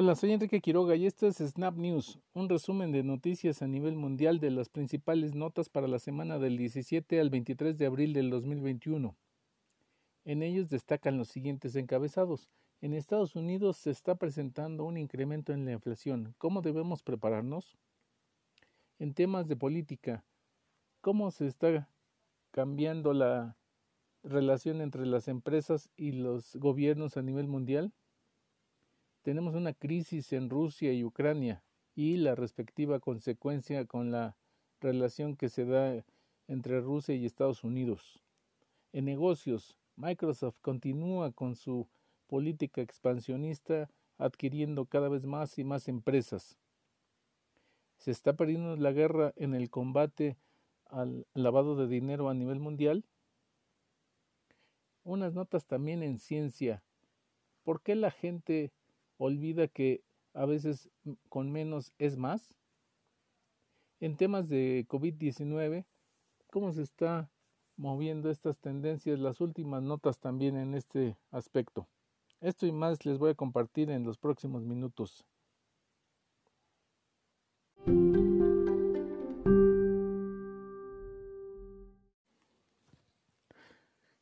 Hola, soy Enrique Quiroga y esto es Snap News, un resumen de noticias a nivel mundial de las principales notas para la semana del 17 al 23 de abril del 2021. En ellos destacan los siguientes encabezados. En Estados Unidos se está presentando un incremento en la inflación. ¿Cómo debemos prepararnos? En temas de política, ¿cómo se está cambiando la relación entre las empresas y los gobiernos a nivel mundial? Tenemos una crisis en Rusia y Ucrania y la respectiva consecuencia con la relación que se da entre Rusia y Estados Unidos. En negocios, Microsoft continúa con su política expansionista adquiriendo cada vez más y más empresas. ¿Se está perdiendo la guerra en el combate al lavado de dinero a nivel mundial? Unas notas también en ciencia. ¿Por qué la gente olvida que a veces con menos es más. En temas de COVID-19, ¿cómo se está moviendo estas tendencias? Las últimas notas también en este aspecto. Esto y más les voy a compartir en los próximos minutos.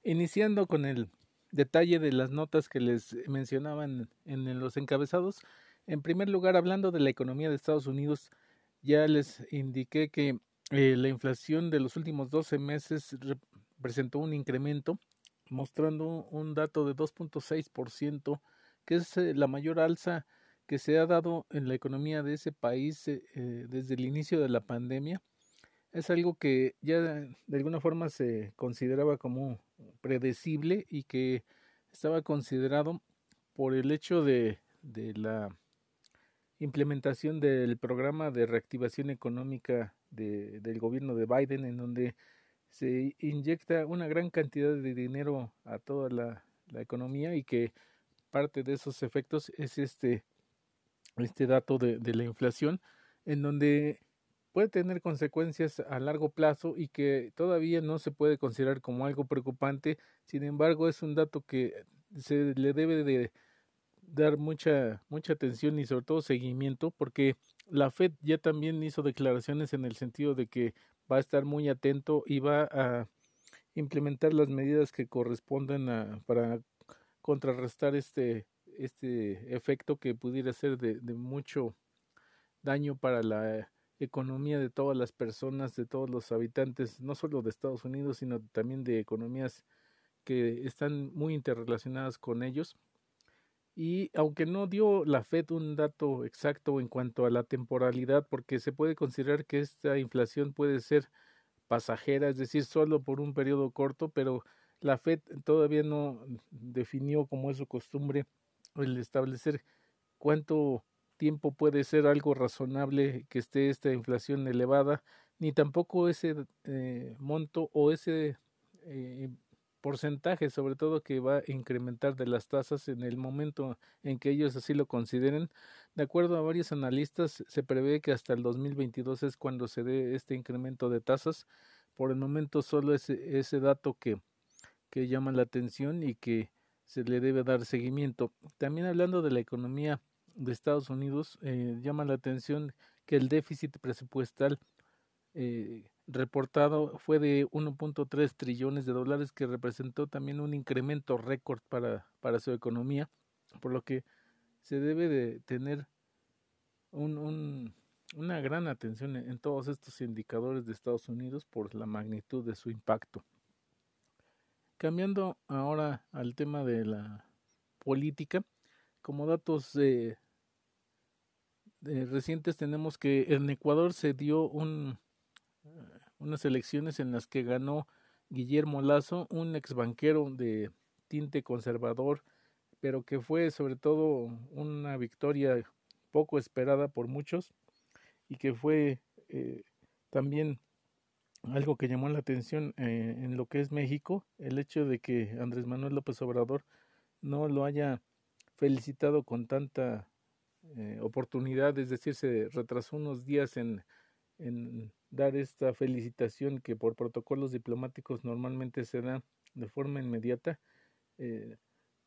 Iniciando con el detalle de las notas que les mencionaban en, los encabezados. En primer lugar, hablando de la economía de Estados Unidos, ya les indiqué que eh, la inflación de los últimos 12 meses presentó un incremento, mostrando un dato de 2.6%, que es eh, la mayor alza que se ha dado en la economía de ese país eh, desde el inicio de la pandemia. Es algo que ya de alguna forma se consideraba como predecible y que estaba considerado por el hecho de, de la implementación del programa de reactivación económica de, del gobierno de Biden, en donde se inyecta una gran cantidad de dinero a toda la, la economía y que parte de esos efectos es este, este dato de, de la inflación, en donde puede tener consecuencias a largo plazo y que todavía no se puede considerar como algo preocupante. Sin embargo, es un dato que se le debe de dar mucha mucha atención y sobre todo seguimiento porque la Fed ya también hizo declaraciones en el sentido de que va a estar muy atento y va a implementar las medidas que corresponden a, para contrarrestar este este efecto que pudiera ser de, de mucho daño para la economía de todas las personas, de todos los habitantes, no solo de Estados Unidos, sino también de economías que están muy interrelacionadas con ellos. Y aunque no dio la Fed un dato exacto en cuanto a la temporalidad, porque se puede considerar que esta inflación puede ser pasajera, es decir, solo por un periodo corto, pero la Fed todavía no definió como es su costumbre el establecer cuánto tiempo puede ser algo razonable que esté esta inflación elevada, ni tampoco ese eh, monto o ese eh, porcentaje, sobre todo que va a incrementar de las tasas en el momento en que ellos así lo consideren. De acuerdo a varios analistas, se prevé que hasta el 2022 es cuando se dé este incremento de tasas. Por el momento solo ese, ese dato que, que llama la atención y que se le debe dar seguimiento. También hablando de la economía de Estados Unidos, eh, llama la atención que el déficit presupuestal eh, reportado fue de 1.3 trillones de dólares, que representó también un incremento récord para, para su economía, por lo que se debe de tener un, un, una gran atención en todos estos indicadores de Estados Unidos por la magnitud de su impacto. Cambiando ahora al tema de la política, como datos eh, eh, recientes tenemos que en Ecuador se dio un, eh, unas elecciones en las que ganó Guillermo Lazo, un ex banquero de tinte conservador, pero que fue sobre todo una victoria poco esperada por muchos y que fue eh, también algo que llamó la atención en lo que es México, el hecho de que Andrés Manuel López Obrador no lo haya felicitado con tanta eh, oportunidad, es decir, se retrasó unos días en, en dar esta felicitación que por protocolos diplomáticos normalmente se da de forma inmediata. Eh,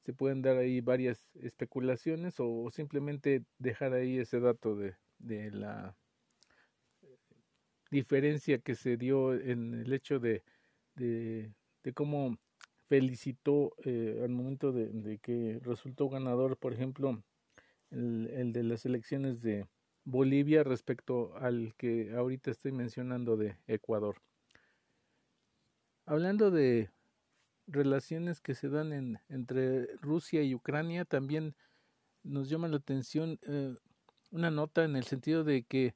se pueden dar ahí varias especulaciones o, simplemente dejar ahí ese dato de, de la diferencia que se dio en el hecho de, de, cómo felicitó eh, al momento de, de, que resultó ganador, por ejemplo, el, de las elecciones de Bolivia respecto al que ahorita estoy mencionando de Ecuador. Hablando de relaciones que se dan en, entre Rusia y Ucrania, también nos llama la atención eh, una nota en el sentido de que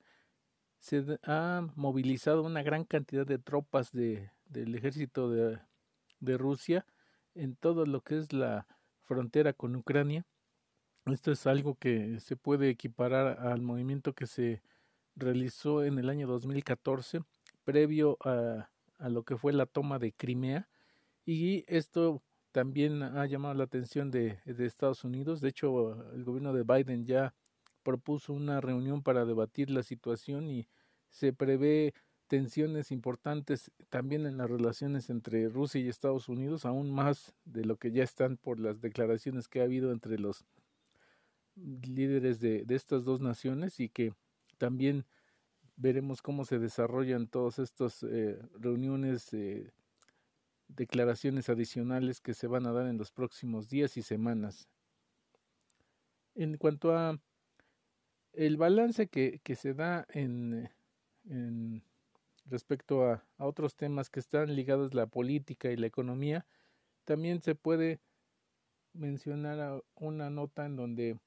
se ha movilizado una gran cantidad de tropas de, del ejército de, de Rusia en todo lo que es la frontera con Ucrania. Esto es algo que se puede equiparar al movimiento que se realizó en el año 2014, previo a, lo que fue la toma de Crimea, y esto también ha llamado la atención de, de, Estados Unidos. De hecho, el gobierno de Biden ya propuso una reunión para debatir la situación y se prevé tensiones importantes también en las relaciones entre Rusia y Estados Unidos, aún más de lo que ya están por las declaraciones que ha habido entre los líderes de, de estas dos naciones y que también veremos cómo se desarrollan todas estas eh, reuniones eh, declaraciones adicionales que se van a dar en los próximos días y semanas. En cuanto a el balance que, que se da en, respecto a, a, otros temas que están ligados a la política y la economía, también se puede mencionar una nota en donde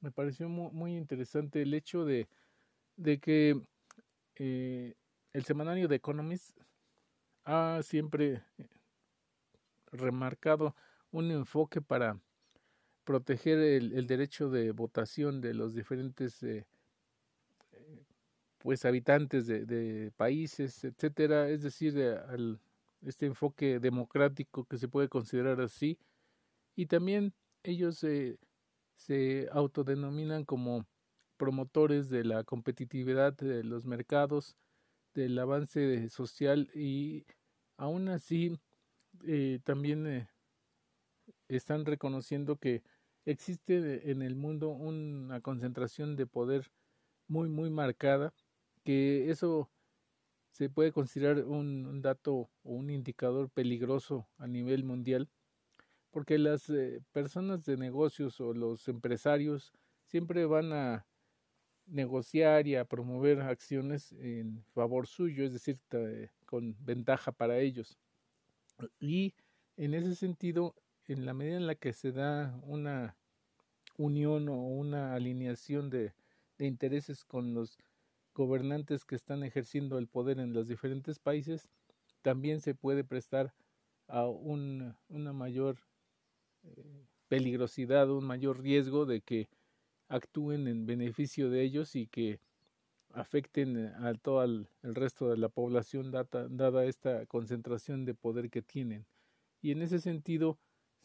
me pareció muy, interesante el hecho de, de que eh, el semanario The Economist ha siempre remarcado un enfoque para proteger el, derecho de votación de los diferentes eh, pues habitantes de, de, países, etcétera, es decir, este enfoque democrático que se puede considerar así, y también ellos eh, se autodenominan como promotores de la competitividad de los mercados, del avance social y aún así eh, también eh, están reconociendo que existe en el mundo una concentración de poder muy muy marcada que eso se puede considerar un, un dato o un indicador peligroso a nivel mundial porque las eh, personas de negocios o los empresarios siempre van a negociar y a promover acciones en favor suyo, es decir, con ventaja para ellos. Y en ese sentido, en la medida en la que se da una unión o una alineación de, intereses con los gobernantes que están ejerciendo el poder en los diferentes países, también se puede prestar a un, una mayor peligrosidad, un mayor riesgo de que actúen en beneficio de ellos y que afecten eh, a todo el, resto de la población data, dada esta concentración de poder que tienen. Y en ese sentido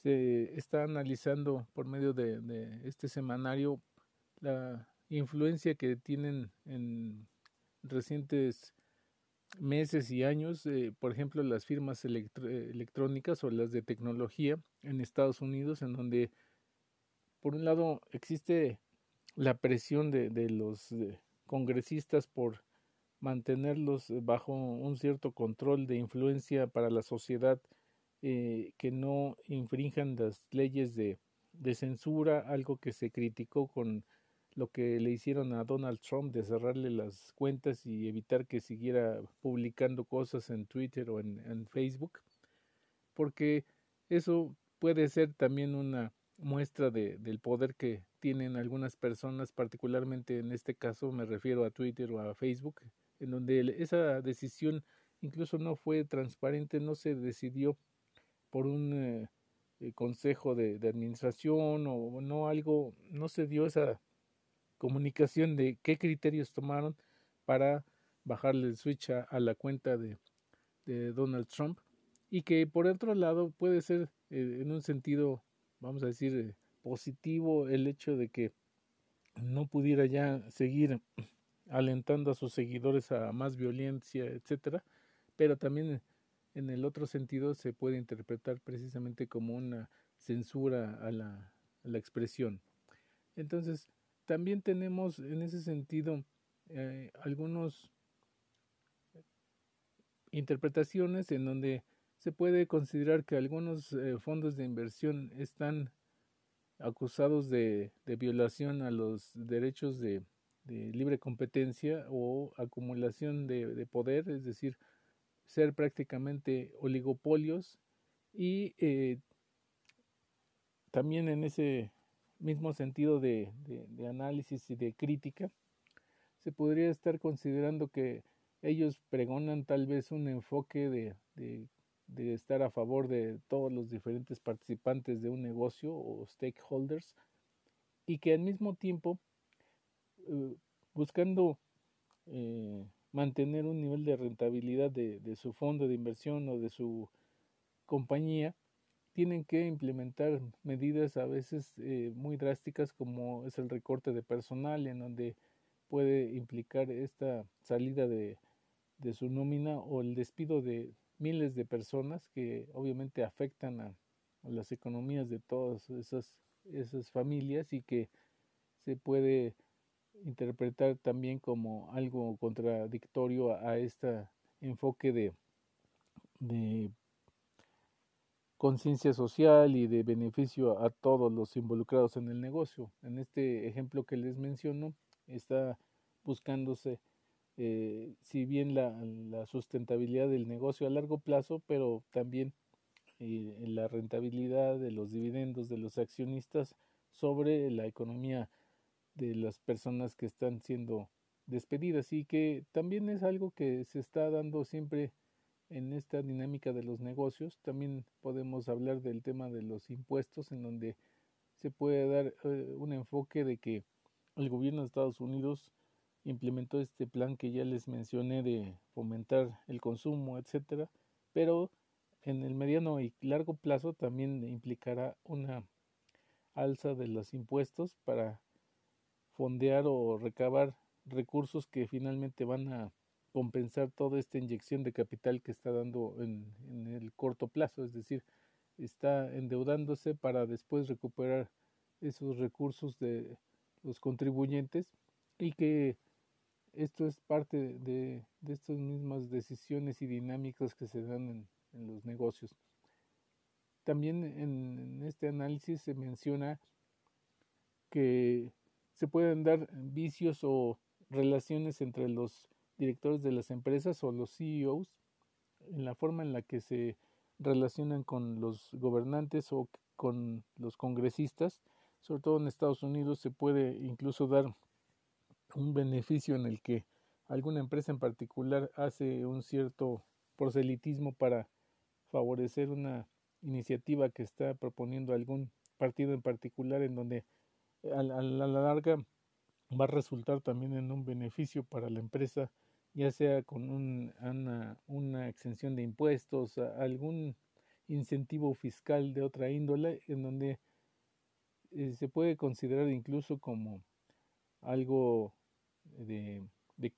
se está analizando por medio de, de este semanario la influencia que tienen en recientes meses y años, eh, por ejemplo, las firmas electrónicas o las de tecnología en Estados Unidos, en donde, por un lado, existe la presión de, los congresistas por mantenerlos bajo un cierto control de influencia para la sociedad eh, que no infrinjan las leyes de censura, algo que se criticó con lo que le hicieron a Donald Trump de cerrarle las cuentas y evitar que siguiera publicando cosas en Twitter o en, Facebook, porque eso puede ser también una muestra de, del poder que tienen algunas personas, particularmente en este caso me refiero a Twitter o a Facebook, en donde esa decisión incluso no fue transparente, no se decidió por un eh, eh, consejo de, de, administración o no algo, no se dio esa comunicación de qué criterios tomaron para bajarle el switch a, a la cuenta de, de, Donald Trump y que por otro lado puede ser eh, en un sentido vamos a decir, eh, positivo el hecho de que no pudiera ya seguir alentando a sus seguidores a más violencia, etcétera, pero también en el otro sentido se puede interpretar precisamente como una censura a la, la expresión. Entonces, también tenemos en ese sentido eh, algunas interpretaciones en donde se puede considerar que algunos eh, fondos de inversión están acusados de, violación a los derechos de, libre competencia o acumulación de, poder, es decir, ser prácticamente oligopolios y eh, también en ese mismo sentido de, análisis y de crítica, se podría estar considerando que ellos pregonan tal vez un enfoque de, de, estar a favor de todos los diferentes participantes de un negocio o stakeholders y que al mismo tiempo eh, buscando eh, mantener un nivel de rentabilidad de, de, su fondo de inversión o de su compañía tienen que implementar medidas a veces eh, muy drásticas como es el recorte de personal en donde puede implicar esta salida de, de su nómina o el despido de miles de personas que obviamente afectan a, las economías de todas esas, esas familias y que se puede interpretar también como algo contradictorio a, este enfoque de, de conciencia social y de beneficio a todos los involucrados en el negocio. En este ejemplo que les menciono, está buscándose eh, si bien la, sustentabilidad del negocio a largo plazo, pero también eh, la rentabilidad de los dividendos de los accionistas sobre la economía de las personas que están siendo despedidas y que también es algo que se está dando siempre en esta dinámica de los negocios. También podemos hablar del tema de los impuestos en donde se puede dar eh, un enfoque de que el gobierno de Estados Unidos implementó este plan que ya les mencioné de fomentar el consumo, etcétera, pero en el mediano y largo plazo también implicará una alza de los impuestos para fondear o recabar recursos que finalmente van a compensar toda esta inyección de capital que está dando en, en el corto plazo, es decir, está endeudándose para después recuperar esos recursos de los contribuyentes y que esto es parte de, de estas mismas decisiones y dinámicas que se dan en, los negocios. También en, este análisis se menciona que se pueden dar vicios o relaciones entre los directores de las empresas o los CEOs en la forma en la que se relacionan con los gobernantes o con los congresistas. Sobre todo en Estados Unidos se puede incluso dar un beneficio en el que alguna empresa en particular hace un cierto proselitismo para favorecer una iniciativa que está proponiendo algún partido en particular en donde a la, larga va a resultar también en un beneficio para la empresa ya sea con una, una, exención de impuestos, algún incentivo fiscal de otra índole, en donde eh, se puede considerar incluso como algo de, de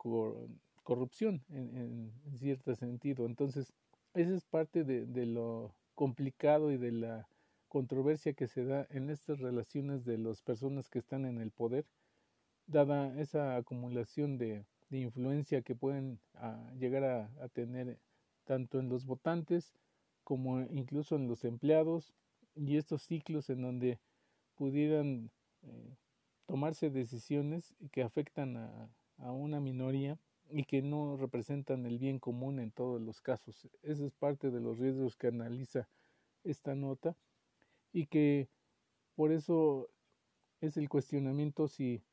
corrupción en, en, cierto sentido. Entonces, esa es parte de, de lo complicado y de la controversia que se da en estas relaciones de las personas que están en el poder, dada esa acumulación de, de influencia que pueden ah, llegar a, tener tanto en los votantes como incluso en los empleados y estos ciclos en donde pudieran eh, tomarse decisiones que afectan a, a una minoría y que no representan el bien común en todos los casos. Ese es parte de los riesgos que analiza esta nota y que por eso es el cuestionamiento si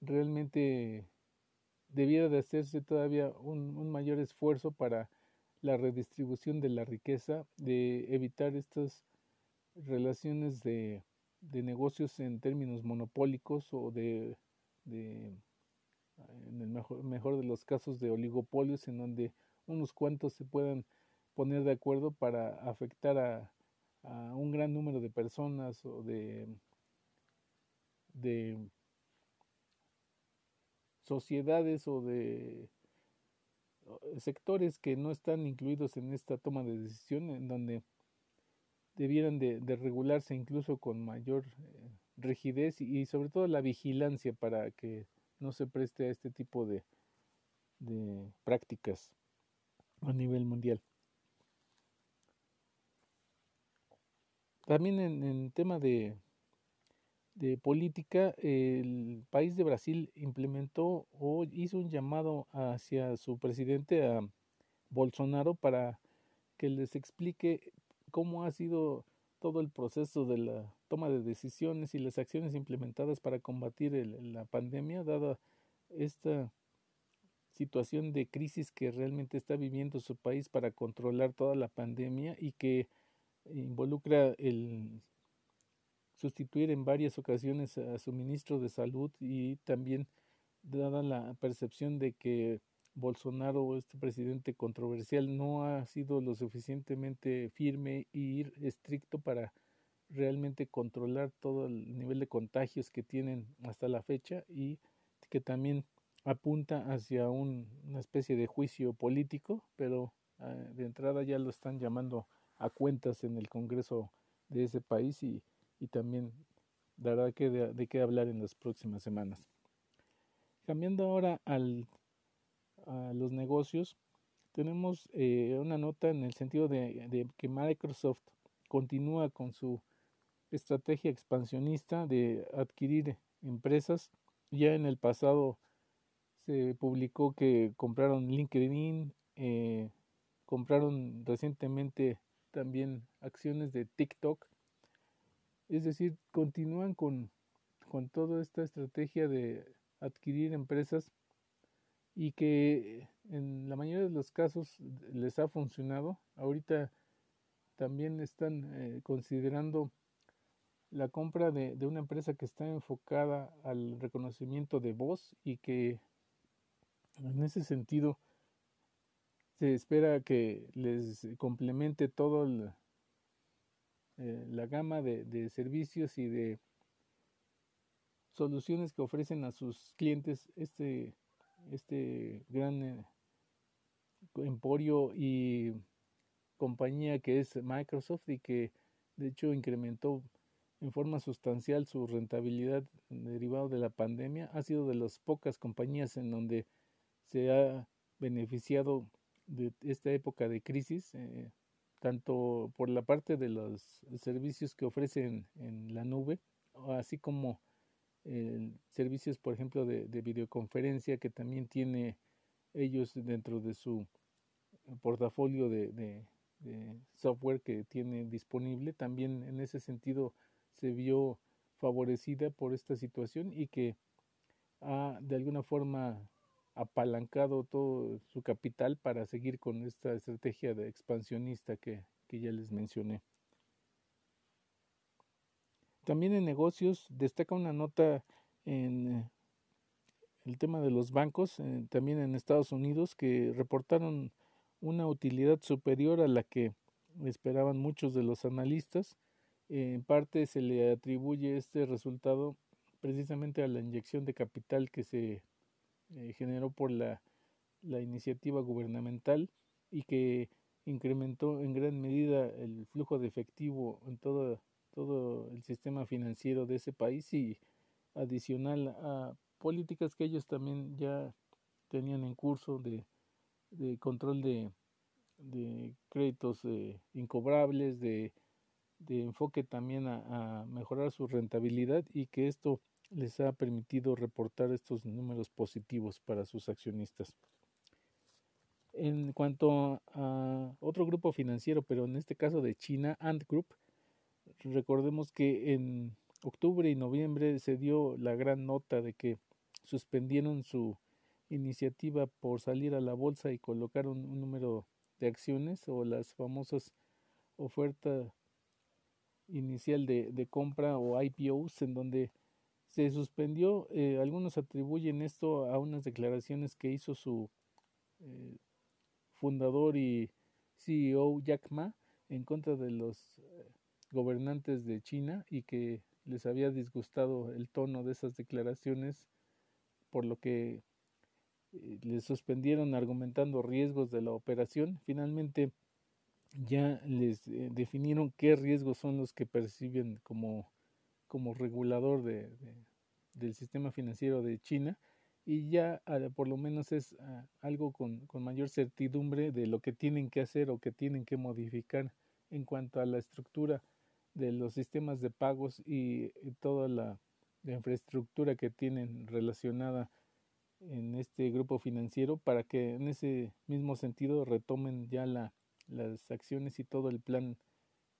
realmente debiera de hacerse todavía un, mayor esfuerzo para la redistribución de la riqueza, de evitar estas relaciones de negocios en términos monopólicos o de, en el mejor, de los casos de oligopolios en donde unos cuantos se puedan poner de acuerdo para afectar a, un gran número de personas o de sociedades o de sectores que no están incluidos en esta toma de decisión en donde debieran de, regularse incluso con mayor eh, rigidez y, sobre todo la vigilancia para que no se preste a este tipo de, de prácticas a nivel mundial. También en, en tema de, de política, el país de Brasil implementó o hizo un llamado hacia su presidente, a Bolsonaro, para que les explique cómo ha sido todo el proceso de la toma de decisiones y las acciones implementadas para combatir la pandemia, dada esta situación de crisis que realmente está viviendo su país para controlar toda la pandemia y que involucra el sustituir en varias ocasiones a su ministro de salud y también dada la percepción de que Bolsonaro, este presidente controversial, no ha sido lo suficientemente firme y estricto para realmente controlar todo el nivel de contagios que tienen hasta la fecha y que también apunta hacia una especie de juicio político, pero ah, de entrada ya lo están llamando a cuentas en el Congreso de ese país y, y también dará que de qué hablar en las próximas semanas. Cambiando ahora al a los negocios, tenemos eh, una nota en el sentido de, que Microsoft continúa con su estrategia expansionista de adquirir empresas. Ya en el pasado se publicó que compraron LinkedIn, eh, compraron recientemente también acciones de TikTok. Es decir, continúan con, con toda esta estrategia de adquirir empresas y que en la mayoría de los casos les ha funcionado. Ahorita también están eh, considerando la compra de, de, una empresa que está enfocada al reconocimiento de voz y que en ese sentido se espera que les complemente todo eh, la gama de, servicios y de soluciones que ofrecen a sus clientes este este gran eh, emporio y compañía que es Microsoft y que de hecho incrementó en forma sustancial su rentabilidad derivado de la pandemia, ha sido de las pocas compañías en donde se ha beneficiado de esta época de crisis, eh, tanto por la parte de los servicios que ofrecen en la nube, así como servicios, por ejemplo, de, videoconferencia que también tiene ellos dentro de su portafolio de, software que tiene disponible. También en ese sentido se vio favorecida por esta situación y que ha de alguna forma apalancado todo su capital para seguir con esta estrategia de expansionista que ya les mencioné. También en negocios destaca una nota en eh, el tema de los bancos, eh, también en Estados Unidos, que reportaron una utilidad superior a la que esperaban muchos de los analistas. en parte se le atribuye este resultado precisamente a la inyección de capital que se eh, generó por la, la iniciativa gubernamental y que incrementó en gran medida el flujo de efectivo en toda todo el sistema financiero de ese país y adicional a políticas que ellos también ya tenían en curso de, de control de, de créditos eh, incobrables, de, de, enfoque también a, mejorar su rentabilidad y que esto les ha permitido reportar estos números positivos para sus accionistas. En cuanto a otro grupo financiero, pero en este caso de China, Ant Group, recordemos que en octubre y noviembre se dio la gran nota de que suspendieron su iniciativa por salir a la bolsa y colocar un, número de acciones o las famosas oferta inicial de, de compra o IPOs en donde se suspendió. Eh, algunos atribuyen esto a unas declaraciones que hizo su eh, fundador y CEO Jack Ma en contra de los eh, gobernantes de China y que les había disgustado el tono de esas declaraciones, por lo que eh, les suspendieron argumentando riesgos de la operación. Finalmente, ya les eh, definieron qué riesgos son los que perciben como, como regulador de, del sistema financiero de China y ya ah, por lo menos es ah, algo con, con, mayor certidumbre de lo que tienen que hacer o que tienen que modificar en cuanto a la estructura de los sistemas de pagos y, toda la, infraestructura que tienen relacionada en este grupo financiero para que en ese mismo sentido retomen ya la, las acciones y todo el plan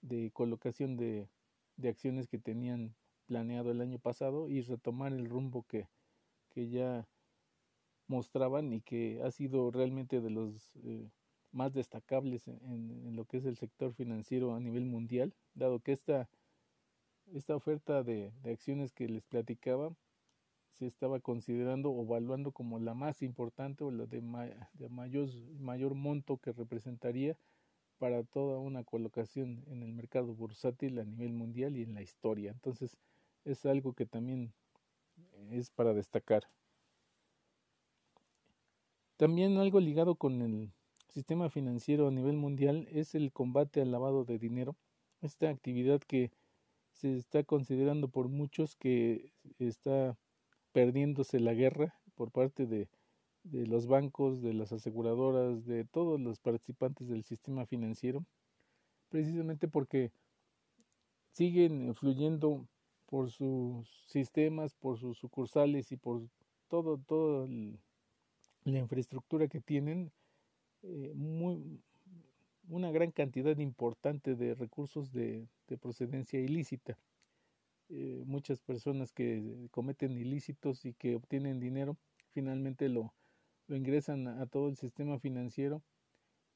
de colocación de, de acciones que tenían planeado el año pasado y retomar el rumbo que, que ya mostraban y que ha sido realmente de los eh, más destacables en, lo que es el sector financiero a nivel mundial, dado que esta, esta oferta de, acciones que les platicaba se estaba considerando o evaluando como la más importante o la de, de mayor, mayor monto que representaría para toda una colocación en el mercado bursátil a nivel mundial y en la historia. Entonces es algo que también es para destacar. También algo ligado con el sistema financiero a nivel mundial es el combate al lavado de dinero, esta actividad que se está considerando por muchos que está perdiéndose la guerra por parte de, de los bancos, de las aseguradoras, de todos los participantes del sistema financiero, precisamente porque siguen fluyendo por sus sistemas, por sus sucursales y por todo, toda la infraestructura que tienen, eh, una gran cantidad importante de recursos de, de procedencia ilícita. Eh, muchas personas que cometen ilícitos y que obtienen dinero finalmente lo, lo ingresan a, todo el sistema financiero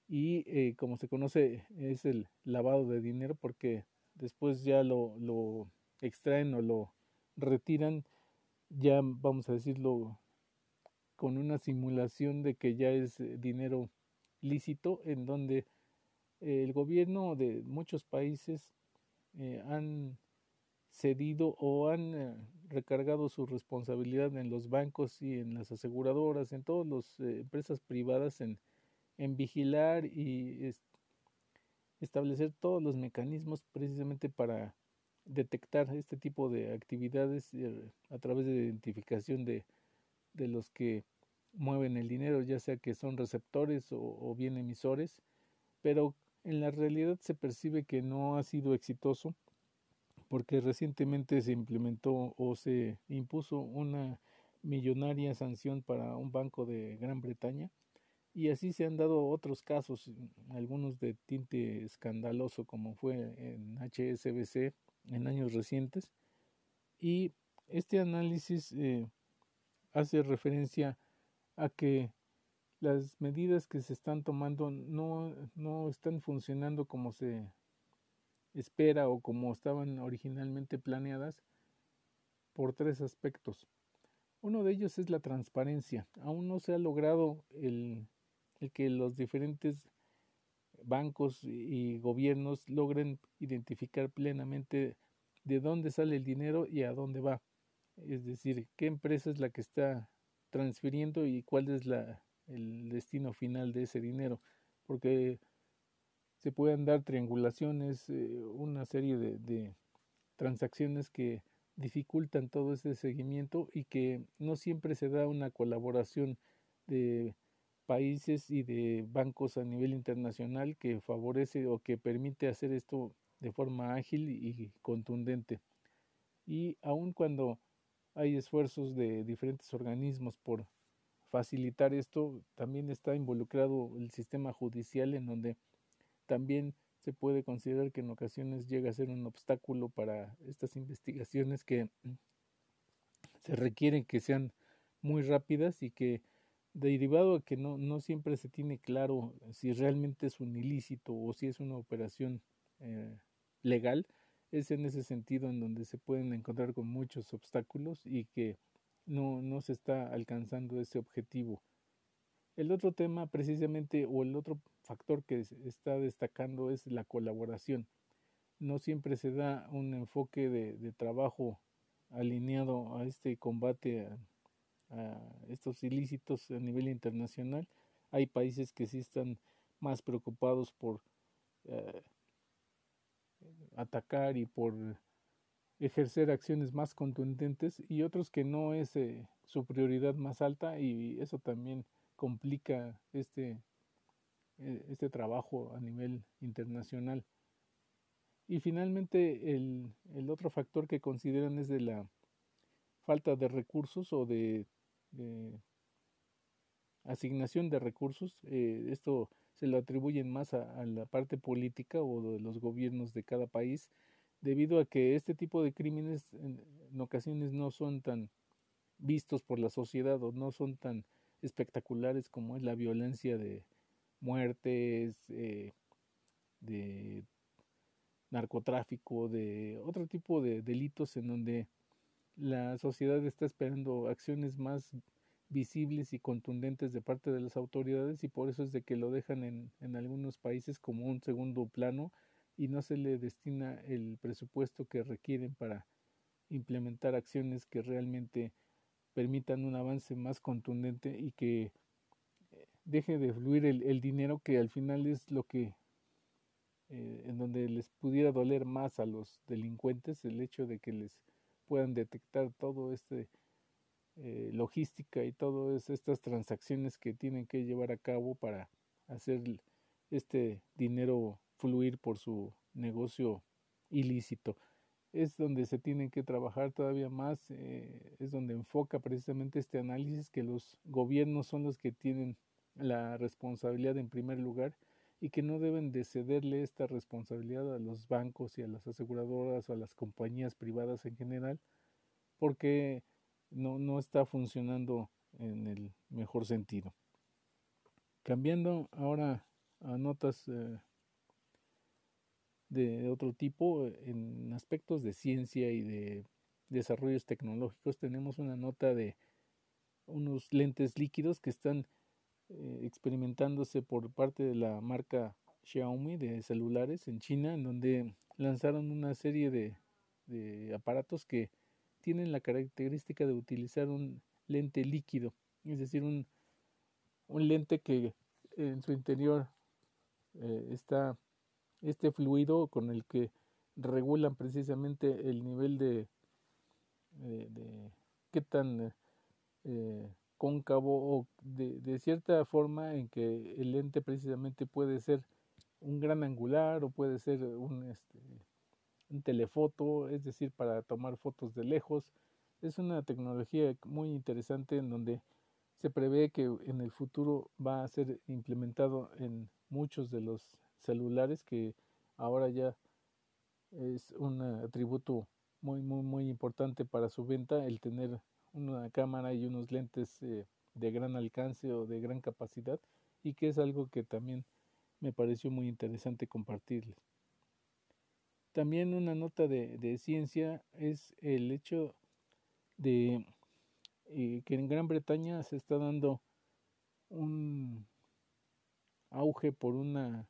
y eh, como se conoce es el lavado de dinero porque después ya lo extraen o lo retiran ya vamos a decirlo con una simulación de que ya es eh, dinero lícito en donde el gobierno de muchos países eh, han cedido o han eh, recargado su responsabilidad en los bancos y en las aseguradoras, en todas las eh, empresas privadas en, en vigilar y establecer todos los mecanismos precisamente para detectar este tipo de actividades a través de identificación de, de los que mueven el dinero, ya sea que son receptores o, bien emisores, pero en la realidad se percibe que no ha sido exitoso porque recientemente se implementó o se impuso una millonaria sanción para un banco de Gran Bretaña y así se han dado otros casos, algunos de tinte escandaloso como fue en HSBC en años recientes y este análisis eh, hace referencia a que las medidas que se están tomando no, no están funcionando como se espera o como estaban originalmente planeadas por tres aspectos. Uno de ellos es la transparencia. Aún no se ha logrado el, el que los diferentes bancos y gobiernos logren identificar plenamente de dónde sale el dinero y a dónde va. Es decir, qué empresa es la que está transfiriendo y cuál es la, el destino final de ese dinero. Porque se pueden dar triangulaciones, eh, una serie de, de, transacciones que dificultan todo ese seguimiento y que no siempre se da una colaboración de países y de bancos a nivel internacional que favorece o que permite hacer esto de forma ágil y contundente. Y aun cuando hay esfuerzos de diferentes organismos por facilitar esto, también está involucrado el sistema judicial en donde también se puede considerar que en ocasiones llega a ser un obstáculo para estas investigaciones que se requieren que sean muy rápidas y que derivado a que no, no siempre se tiene claro si realmente es un ilícito o si es una operación eh, legal, es en ese sentido en donde se pueden encontrar con muchos obstáculos y que no, no se está alcanzando ese objetivo. El otro tema precisamente o el otro factor que está destacando es la colaboración. No siempre se da un enfoque de, trabajo alineado a este combate a, estos ilícitos a nivel internacional. Hay países que sí están más preocupados por eh, atacar y por ejercer acciones más contundentes y otros que no es eh, su prioridad más alta y eso también complica este, eh, este trabajo a nivel internacional. Y finalmente el, el, otro factor que consideran es de la falta de recursos o de, asignación de recursos. Eh, esto se lo atribuyen más a, la parte política o de los gobiernos de cada país, debido a que este tipo de crímenes en, ocasiones no son tan vistos por la sociedad o no son tan espectaculares como es la violencia de muertes, eh, de narcotráfico, de otro tipo de delitos en donde la sociedad está esperando acciones más visibles y contundentes de parte de las autoridades y por eso es de que lo dejan en, en algunos países como un segundo plano y no se le destina el presupuesto que requieren para implementar acciones que realmente permitan un avance más contundente y que eh, deje de fluir el, el dinero que al final es lo que eh, en donde les pudiera doler más a los delincuentes el hecho de que les puedan detectar todo este eh, logística y todas estas transacciones que tienen que llevar a cabo para hacer este dinero fluir por su negocio ilícito. Es donde se tiene que trabajar todavía más, eh, es donde enfoca precisamente este análisis que los gobiernos son los que tienen la responsabilidad en primer lugar y que no deben de cederle esta responsabilidad a los bancos y a las aseguradoras o a las compañías privadas en general, porque no, no está funcionando en el mejor sentido. Cambiando ahora a notas eh, de otro tipo, en aspectos de ciencia y de desarrollos tecnológicos, tenemos una nota de unos lentes líquidos que están eh, experimentándose por parte de la marca Xiaomi de celulares en China, en donde lanzaron una serie de, de aparatos que tienen la característica de utilizar un lente líquido, es decir, un, un lente que en su interior eh, está este fluido con el que regulan precisamente el nivel de, de, qué tan eh, cóncavo o de, cierta forma en que el lente precisamente puede ser un gran angular o puede ser un, este, un telefoto, es decir, para tomar fotos de lejos. Es una tecnología muy interesante en donde se prevé que en el futuro va a ser implementado en muchos de los celulares que ahora ya es un atributo muy muy muy importante para su venta el tener una cámara y unos lentes eh, de gran alcance o de gran capacidad y que es algo que también me pareció muy interesante compartirles. También una nota de, de ciencia es el hecho de eh, que en Gran Bretaña se está dando un auge por una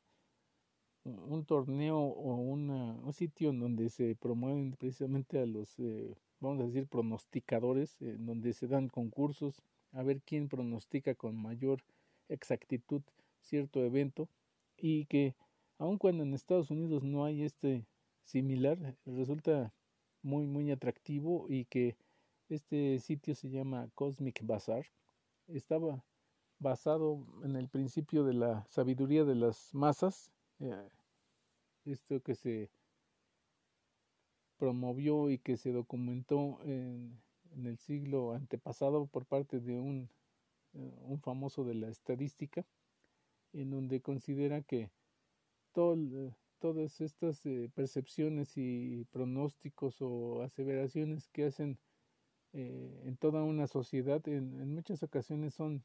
un torneo o una, un sitio en donde se promueven precisamente a los, eh, vamos a decir, pronosticadores, en donde se dan concursos a ver quién pronostica con mayor exactitud cierto evento y que aun cuando en Estados Unidos no hay este similar, resulta muy muy atractivo y que este sitio se llama Cosmic Bazaar. Estaba basado en el principio de la sabiduría de las masas, esto que se promovió y que se documentó en, en el siglo antepasado por parte de un, eh, un famoso de la estadística, en donde considera que todo, todas estas eh, percepciones y pronósticos o aseveraciones que hacen eh, en toda una sociedad en, en, muchas ocasiones son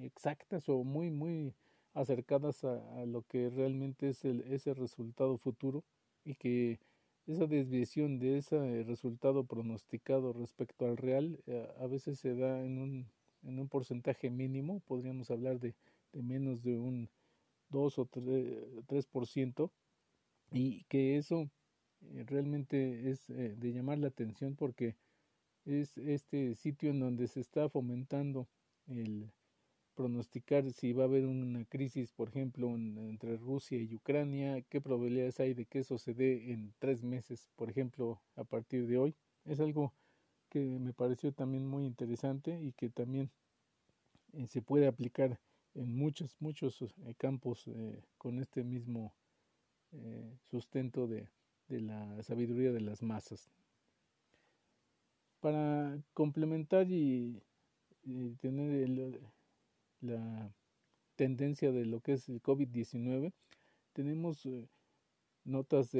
exactas o muy muy acercadas a, lo que realmente es el, ese resultado futuro y que esa desviación de ese resultado pronosticado respecto al real eh, a veces se da en un, en un porcentaje mínimo, podríamos hablar de, de menos de un 2 o 3 por ciento y que eso eh, realmente es eh, de llamar la atención porque es este sitio en donde se está fomentando el, pronosticar si va a haber una crisis, por ejemplo, entre Rusia y Ucrania, qué probabilidades hay de que eso se dé en tres meses, por ejemplo, a partir de hoy. Es algo que me pareció también muy interesante y que también eh, se puede aplicar en muchos, muchos eh, campos eh, con este mismo sustento de, de la sabiduría de las masas. Para complementar y, tener la tendencia de lo que es el COVID-19, tenemos eh, notas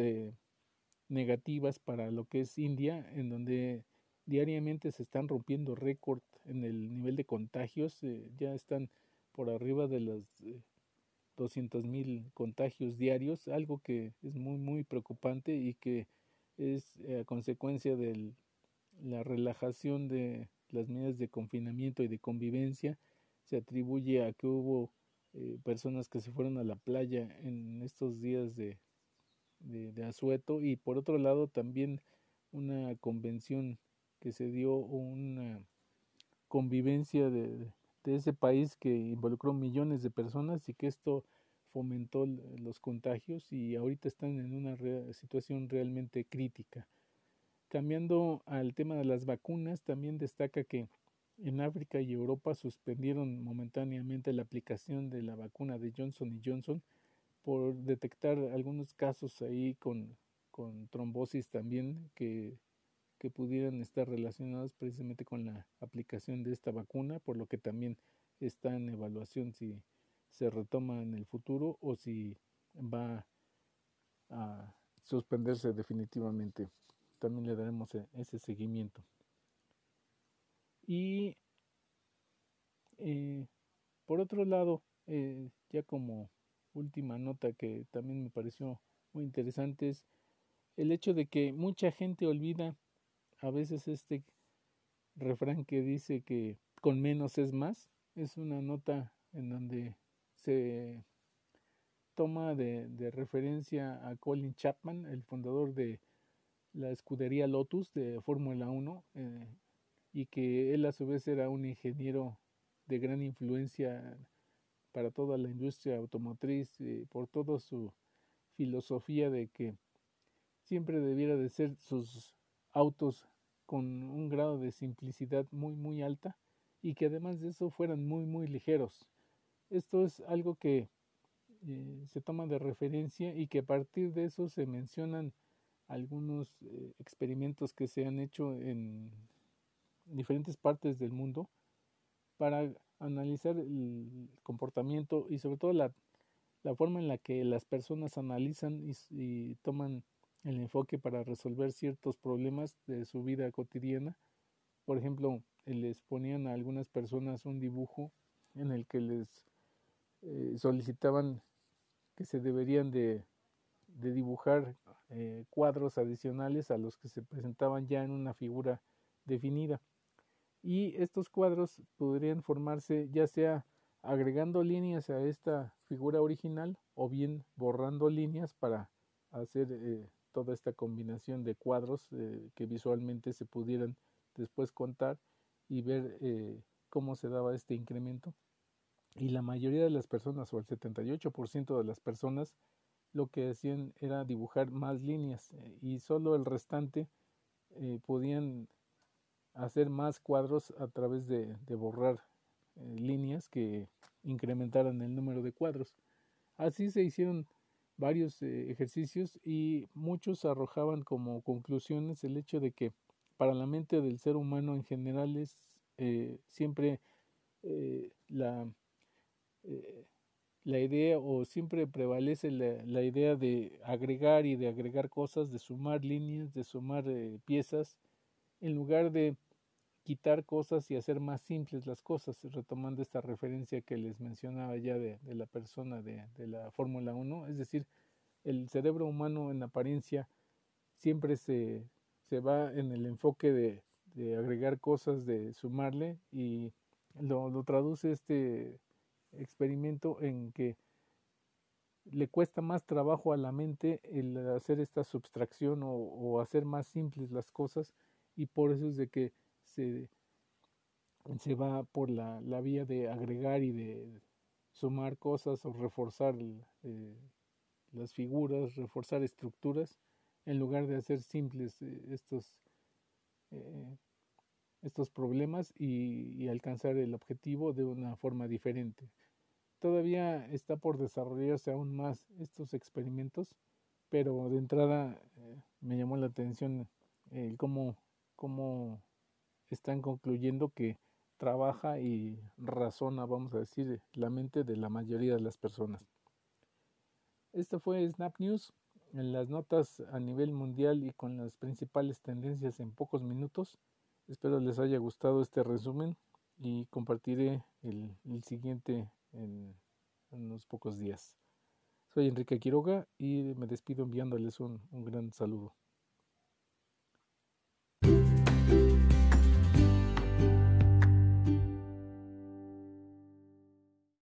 negativas para lo que es India, en donde diariamente se están rompiendo récord en el nivel de contagios, eh, ya están por arriba de los 200 mil contagios diarios, algo que es muy muy preocupante y que es eh, a consecuencia de la relajación de las medidas de confinamiento y de convivencia, se atribuye a que hubo eh, personas que se fueron a la playa en estos días de, de, asueto y por otro lado también una convención que se dio una convivencia de, de ese país que involucró millones de personas y que esto fomentó los contagios y ahorita están en una situación realmente crítica. Cambiando al tema de las vacunas, también destaca que en África y Europa suspendieron momentáneamente la aplicación de la vacuna de Johnson Johnson por detectar algunos casos ahí con, con trombosis también que que pudieran estar relacionados precisamente con la aplicación de esta vacuna, por lo que también está en evaluación si se retoma en el futuro o si va a suspenderse definitivamente. También le daremos e-, ese seguimiento. Y eh, por otro lado, eh, ya como última nota que también me pareció muy interesante es el hecho de que mucha gente olvida a veces este refrán que dice que con menos es más. Es una nota en donde se toma de, referencia a Colin Chapman, el fundador de la escudería Lotus de Fórmula 1, eh, y que él a su vez era un ingeniero de gran influencia para toda la industria automotriz, eh, por toda su filosofía de que siempre debiera de ser sus autos con un grado de simplicidad muy muy alta y que además de eso fueran muy muy ligeros. Esto es algo que eh, se toma de referencia y que a partir de eso se mencionan algunos eh, experimentos que se han hecho en diferentes partes del mundo para analizar el comportamiento y sobre todo la, la forma en la que las personas analizan y toman el enfoque para resolver ciertos problemas de su vida cotidiana. Por ejemplo, les ponían a algunas personas un dibujo en el que les eh, solicitaban que se deberían de, dibujar eh, cuadros adicionales a los que se presentaban ya en una figura definida. Y estos cuadros podrían formarse ya sea agregando líneas a esta figura original o bien borrando líneas para hacer eh, toda esta combinación de cuadros eh, que visualmente se pudieran después contar y ver eh, cómo se daba este incremento. Y la mayoría de las personas, o el 78% de las personas, lo que hacían era dibujar más líneas y solo el restante podían hacer más cuadros a través de, borrar líneas que incrementaran el número de cuadros. Así se hicieron varios eh, ejercicios y muchos arrojaban como conclusiones el hecho de que para la mente del ser humano en general es eh, siempre eh, la, la idea o siempre prevalece la, la, idea de agregar y de agregar cosas, de sumar líneas, de sumar piezas, en lugar de quitar cosas y hacer más simples las cosas, retomando esta referencia que les mencionaba ya de, la persona de, de la Fórmula 1, es decir, el cerebro humano en apariencia siempre se, se va en el enfoque de, de, agregar cosas, de sumarle y lo, lo traduce este experimento en que le cuesta más trabajo a la mente el hacer esta subtracción o, o hacer más simples las cosas y por eso es de que se va por la, la vía de agregar y de sumar cosas o reforzar eh, las figuras, reforzar estructuras, en lugar de hacer simples eh, estos, eh, estos problemas y, alcanzar el objetivo de una forma diferente. Todavía está por desarrollarse aún más estos experimentos, pero de entrada me llamó la atención el cómo están concluyendo que trabaja y razona, vamos a decir, la mente de la mayoría de las personas. Esto fue Snap News en las notas a nivel mundial y con las principales tendencias en pocos minutos. Espero les haya gustado este resumen y compartiré el, siguiente en, unos pocos días. Soy Enrique Quiroga y me despido enviándoles un gran saludo.